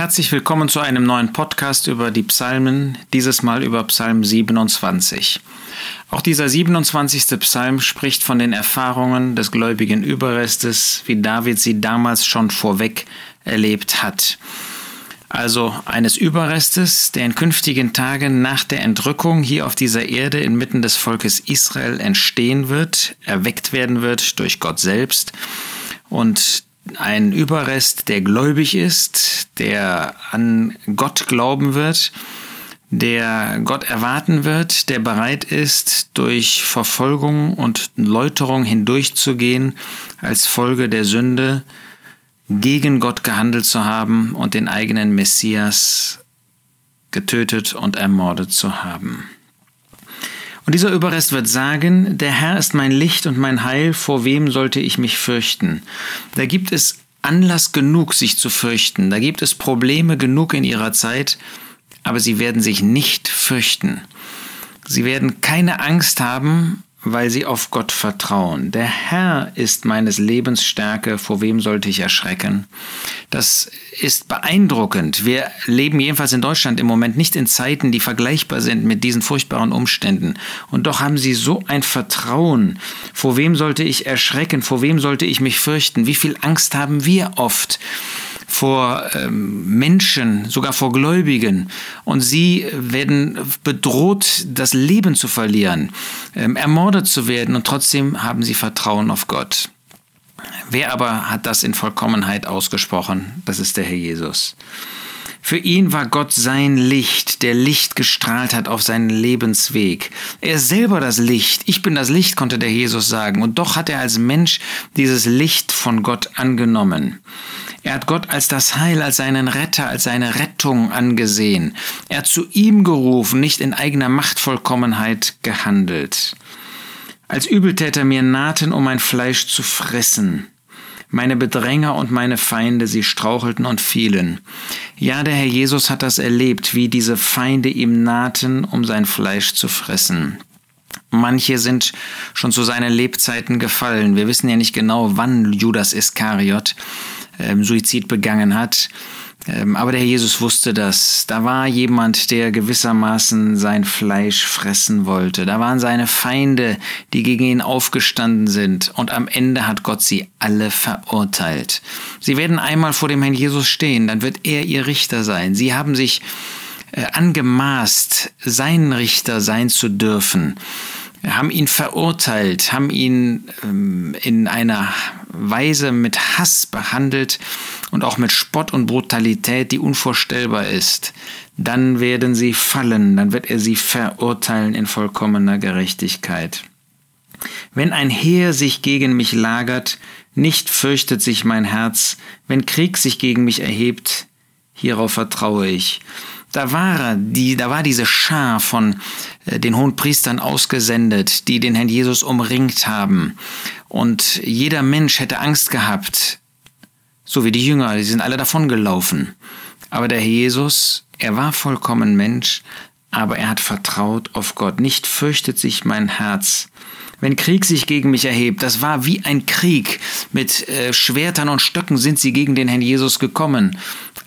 Herzlich willkommen zu einem neuen Podcast über die Psalmen, dieses Mal über Psalm 27. Auch dieser 27. Psalm spricht von den Erfahrungen des gläubigen Überrestes, wie David sie damals schon vorweg erlebt hat. Also eines Überrestes, der in künftigen Tagen nach der Entrückung hier auf dieser Erde inmitten des Volkes Israel entstehen wird, erweckt werden wird durch Gott selbst und ein Überrest, der gläubig ist, der an Gott glauben wird, der Gott erwarten wird, der bereit ist, durch Verfolgung und Läuterung hindurchzugehen als Folge der Sünde, gegen Gott gehandelt zu haben und den eigenen Messias getötet und ermordet zu haben. Und dieser Überrest wird sagen, der Herr ist mein Licht und mein Heil, vor wem sollte ich mich fürchten? Da gibt es Anlass genug, sich zu fürchten, da gibt es Probleme genug in ihrer Zeit, aber sie werden sich nicht fürchten. Sie werden keine Angst haben, weil sie auf Gott vertrauen. Der Herr ist meines Lebens Stärke, vor wem sollte ich erschrecken? Das ist beeindruckend. Wir leben jedenfalls in Deutschland im Moment nicht in Zeiten, die vergleichbar sind mit diesen furchtbaren Umständen. Und doch haben sie so ein Vertrauen. Vor wem sollte ich erschrecken? Vor wem sollte ich mich fürchten? Wie viel Angst haben wir oft? Vor ähm, Menschen, sogar vor Gläubigen. Und sie werden bedroht, das Leben zu verlieren, ähm, ermordet zu werden. Und trotzdem haben sie Vertrauen auf Gott. Wer aber hat das in Vollkommenheit ausgesprochen? Das ist der Herr Jesus. Für ihn war Gott sein Licht, der Licht gestrahlt hat auf seinen Lebensweg. Er ist selber das Licht. Ich bin das Licht, konnte der Jesus sagen. Und doch hat er als Mensch dieses Licht von Gott angenommen. Er hat Gott als das Heil, als seinen Retter, als seine Rettung angesehen. Er hat zu ihm gerufen, nicht in eigener Machtvollkommenheit gehandelt. Als Übeltäter mir nahten, um mein Fleisch zu fressen. Meine Bedränger und meine Feinde, sie strauchelten und fielen. Ja, der Herr Jesus hat das erlebt, wie diese Feinde ihm nahten, um sein Fleisch zu fressen. Manche sind schon zu seinen Lebzeiten gefallen. Wir wissen ja nicht genau, wann Judas Iskariot ähm, Suizid begangen hat. Ähm, aber der Herr Jesus wusste das. Da war jemand, der gewissermaßen sein Fleisch fressen wollte. Da waren seine Feinde, die gegen ihn aufgestanden sind. Und am Ende hat Gott sie alle verurteilt. Sie werden einmal vor dem Herrn Jesus stehen, dann wird er ihr Richter sein. Sie haben sich äh, angemaßt, sein Richter sein zu dürfen haben ihn verurteilt, haben ihn ähm, in einer Weise mit Hass behandelt und auch mit Spott und Brutalität, die unvorstellbar ist, dann werden sie fallen, dann wird er sie verurteilen in vollkommener Gerechtigkeit. Wenn ein Heer sich gegen mich lagert, nicht fürchtet sich mein Herz, wenn Krieg sich gegen mich erhebt, hierauf vertraue ich. Da war die, da war diese Schar von äh, den hohen Priestern ausgesendet, die den Herrn Jesus umringt haben. Und jeder Mensch hätte Angst gehabt, so wie die Jünger, die sind alle davongelaufen. Aber der Herr Jesus, er war vollkommen Mensch, aber er hat vertraut auf Gott. Nicht fürchtet sich mein Herz. Wenn Krieg sich gegen mich erhebt, das war wie ein Krieg. Mit äh, Schwertern und Stöcken sind sie gegen den Herrn Jesus gekommen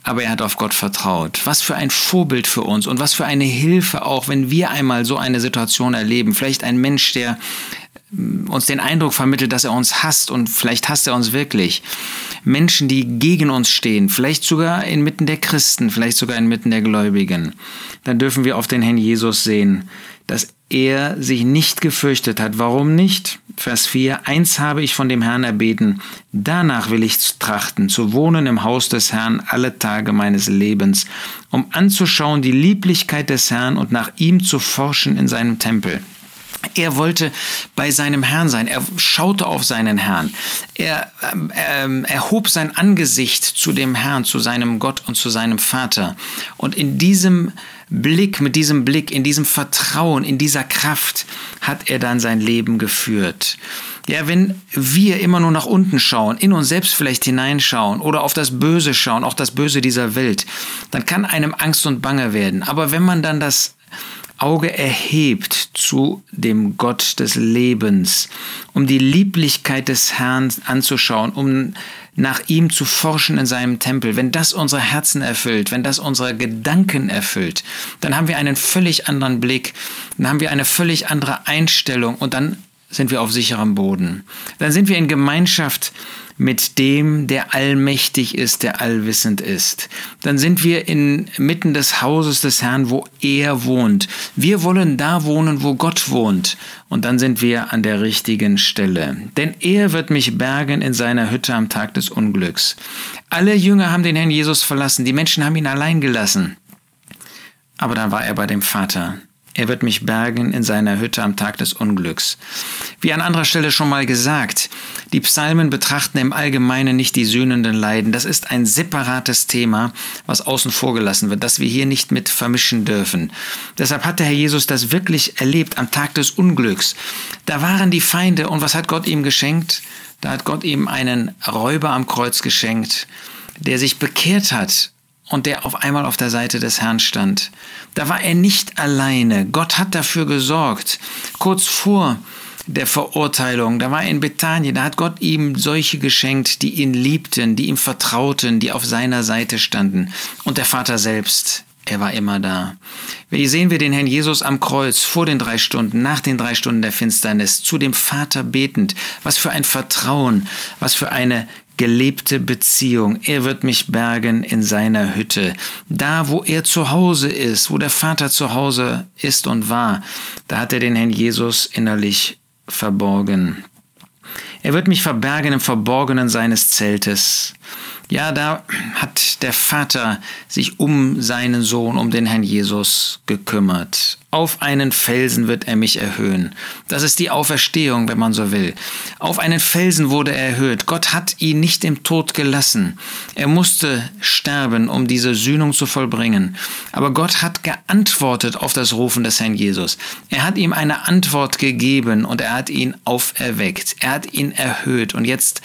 aber er hat auf Gott vertraut. Was für ein Vorbild für uns und was für eine Hilfe auch, wenn wir einmal so eine Situation erleben. Vielleicht ein Mensch, der mm, uns den Eindruck vermittelt, dass er uns hasst und vielleicht hasst er uns wirklich. Menschen, die gegen uns stehen, vielleicht sogar inmitten der Christen, vielleicht sogar inmitten der Gläubigen. Dann dürfen wir auf den Herrn Jesus sehen, dass er sich nicht gefürchtet hat. Warum nicht? Vers 4. Eins habe ich von dem Herrn erbeten. Danach will ich trachten, zu wohnen im Haus des Herrn alle Tage meines Lebens, um anzuschauen die Lieblichkeit des Herrn und nach ihm zu forschen in seinem Tempel. Er wollte bei seinem Herrn sein. Er schaute auf seinen Herrn. Er ähm, erhob sein Angesicht zu dem Herrn, zu seinem Gott und zu seinem Vater. Und in diesem Blick, mit diesem Blick, in diesem Vertrauen, in dieser Kraft hat er dann sein Leben geführt. Ja, wenn wir immer nur nach unten schauen, in uns selbst vielleicht hineinschauen oder auf das Böse schauen, auch das Böse dieser Welt, dann kann einem Angst und Bange werden. Aber wenn man dann das Auge erhebt zu dem Gott des Lebens, um die Lieblichkeit des Herrn anzuschauen, um nach ihm zu forschen in seinem Tempel, wenn das unsere Herzen erfüllt, wenn das unsere Gedanken erfüllt, dann haben wir einen völlig anderen Blick, dann haben wir eine völlig andere Einstellung und dann sind wir auf sicherem Boden. Dann sind wir in Gemeinschaft mit dem, der allmächtig ist, der allwissend ist. Dann sind wir inmitten des Hauses des Herrn, wo er wohnt. Wir wollen da wohnen, wo Gott wohnt. Und dann sind wir an der richtigen Stelle. Denn er wird mich bergen in seiner Hütte am Tag des Unglücks. Alle Jünger haben den Herrn Jesus verlassen. Die Menschen haben ihn allein gelassen. Aber dann war er bei dem Vater. Er wird mich bergen in seiner Hütte am Tag des Unglücks. Wie an anderer Stelle schon mal gesagt, die Psalmen betrachten im Allgemeinen nicht die sühnenden Leiden. Das ist ein separates Thema, was außen vor gelassen wird, das wir hier nicht mit vermischen dürfen. Deshalb hat der Herr Jesus das wirklich erlebt am Tag des Unglücks. Da waren die Feinde und was hat Gott ihm geschenkt? Da hat Gott ihm einen Räuber am Kreuz geschenkt, der sich bekehrt hat und der auf einmal auf der Seite des Herrn stand. Da war er nicht alleine. Gott hat dafür gesorgt. Kurz vor der Verurteilung, da war er in Bethanien, da hat Gott ihm solche geschenkt, die ihn liebten, die ihm vertrauten, die auf seiner Seite standen. Und der Vater selbst, er war immer da. Wie sehen wir den Herrn Jesus am Kreuz vor den drei Stunden, nach den drei Stunden der Finsternis, zu dem Vater betend. Was für ein Vertrauen, was für eine gelebte Beziehung. Er wird mich bergen in seiner Hütte. Da, wo er zu Hause ist, wo der Vater zu Hause ist und war, da hat er den Herrn Jesus innerlich verborgen. Er wird mich verbergen im Verborgenen seines Zeltes. Ja, da hat der Vater sich um seinen Sohn, um den Herrn Jesus gekümmert. Auf einen Felsen wird er mich erhöhen. Das ist die Auferstehung, wenn man so will. Auf einen Felsen wurde er erhöht. Gott hat ihn nicht im Tod gelassen. Er musste sterben, um diese Sühnung zu vollbringen. Aber Gott hat geantwortet auf das Rufen des Herrn Jesus. Er hat ihm eine Antwort gegeben und er hat ihn auferweckt. Er hat ihn erhöht. Und jetzt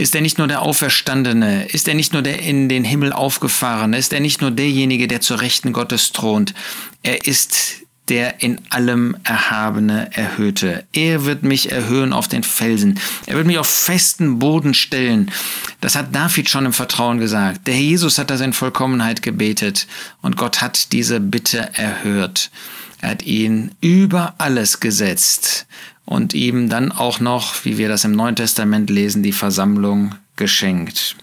ist er nicht nur der Auferstandene? Ist er nicht nur der in den Himmel aufgefahrene? Ist er nicht nur derjenige, der zur Rechten Gottes thront? Er ist der in allem Erhabene Erhöhte. Er wird mich erhöhen auf den Felsen. Er wird mich auf festen Boden stellen. Das hat David schon im Vertrauen gesagt. Der Herr Jesus hat das in Vollkommenheit gebetet und Gott hat diese Bitte erhört. Er hat ihn über alles gesetzt und ihm dann auch noch, wie wir das im Neuen Testament lesen, die Versammlung geschenkt.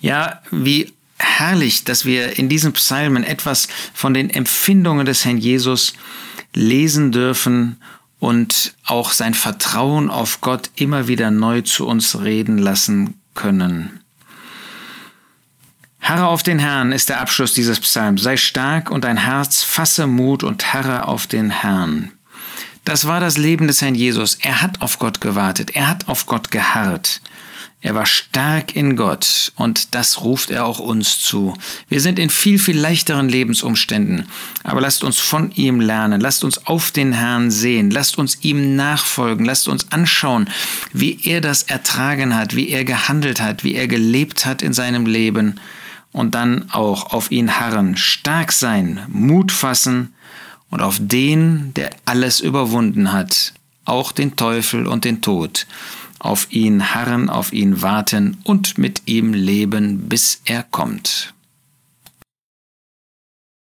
Ja, wie herrlich, dass wir in diesen Psalmen etwas von den Empfindungen des Herrn Jesus lesen dürfen und auch sein Vertrauen auf Gott immer wieder neu zu uns reden lassen können. Harre auf den Herrn ist der Abschluss dieses Psalms. Sei stark und dein Herz fasse Mut und harre auf den Herrn. Das war das Leben des Herrn Jesus. Er hat auf Gott gewartet. Er hat auf Gott geharrt. Er war stark in Gott und das ruft er auch uns zu. Wir sind in viel, viel leichteren Lebensumständen, aber lasst uns von ihm lernen, lasst uns auf den Herrn sehen, lasst uns ihm nachfolgen, lasst uns anschauen, wie er das ertragen hat, wie er gehandelt hat, wie er gelebt hat in seinem Leben und dann auch auf ihn harren, stark sein, Mut fassen und auf den, der alles überwunden hat, auch den Teufel und den Tod, auf ihn harren, auf ihn warten und mit ihm leben, bis er kommt.